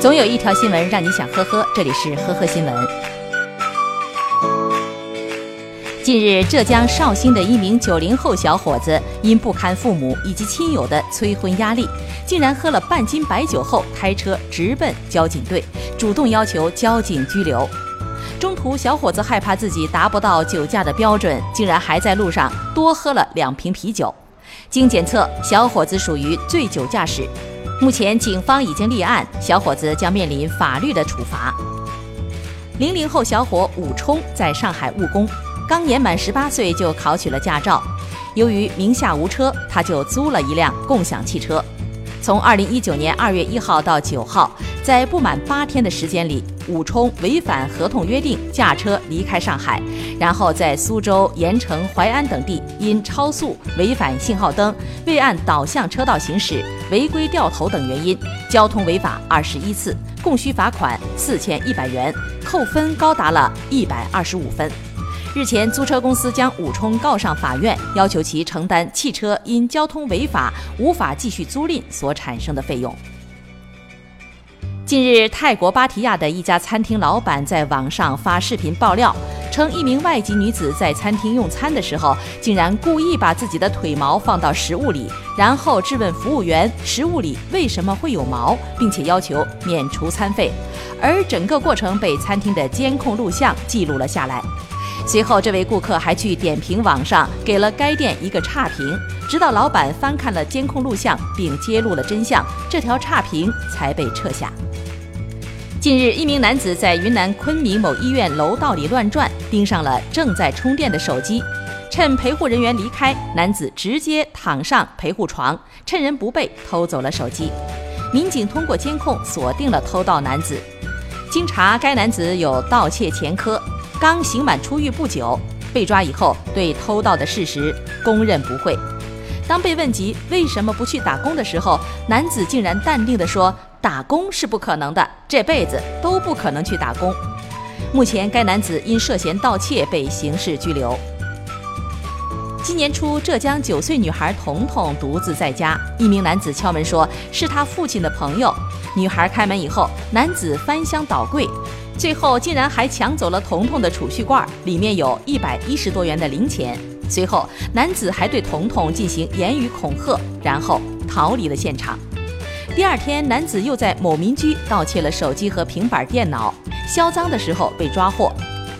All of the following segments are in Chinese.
总有一条新闻让你想呵呵，这里是呵呵新闻。近日，浙江绍兴的一名九零后小伙子因不堪父母以及亲友的催婚压力，竟然喝了半斤白酒后开车直奔交警队，主动要求交警拘留。中途，小伙子害怕自己达不到酒驾的标准，竟然还在路上多喝了两瓶啤酒。经检测，小伙子属于醉酒驾驶。目前，警方已经立案，小伙子将面临法律的处罚。零零后小伙武冲在上海务工，刚年满十八岁就考取了驾照。由于名下无车，他就租了一辆共享汽车。从二零一九年二月一号到九号，在不满八天的时间里，武冲违反合同约定，驾车离开上海，然后在苏州、盐城、淮安等地因超速、违反信号灯、未按导向车道行驶、违规掉头等原因，交通违法二十一次，共需罚款四千一百元，扣分高达了一百二十五分。日前，租车公司将武冲告上法院，要求其承担汽车因交通违法无法继续租赁所产生的费用。近日，泰国芭提雅的一家餐厅老板在网上发视频爆料，称一名外籍女子在餐厅用餐的时候，竟然故意把自己的腿毛放到食物里，然后质问服务员食物里为什么会有毛，并且要求免除餐费，而整个过程被餐厅的监控录像记录了下来。随后，这位顾客还去点评网上给了该店一个差评，直到老板翻看了监控录像并揭露了真相，这条差评才被撤下。近日，一名男子在云南昆明某医院楼道里乱转，盯上了正在充电的手机。趁陪护人员离开，男子直接躺上陪护床，趁人不备偷走了手机。民警通过监控锁定了偷盗男子。经查，该男子有盗窃前科，刚刑满出狱不久。被抓以后，对偷盗的事实供认不讳。当被问及为什么不去打工的时候，男子竟然淡定地说。打工是不可能的，这辈子都不可能去打工。目前，该男子因涉嫌盗窃被刑事拘留。今年初，浙江九岁女孩彤彤独自在家，一名男子敲门说是他父亲的朋友。女孩开门以后，男子翻箱倒柜，最后竟然还抢走了彤彤的储蓄罐，里面有一百一十多元的零钱。随后，男子还对彤彤进行言语恐吓，然后逃离了现场。第二天，男子又在某民居盗窃了手机和平板电脑，销赃的时候被抓获。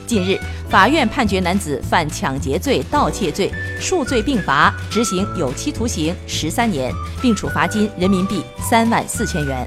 近日，法院判决男子犯抢劫罪、盗窃罪，数罪并罚，执行有期徒刑十三年，并处罚金人民币三万四千元。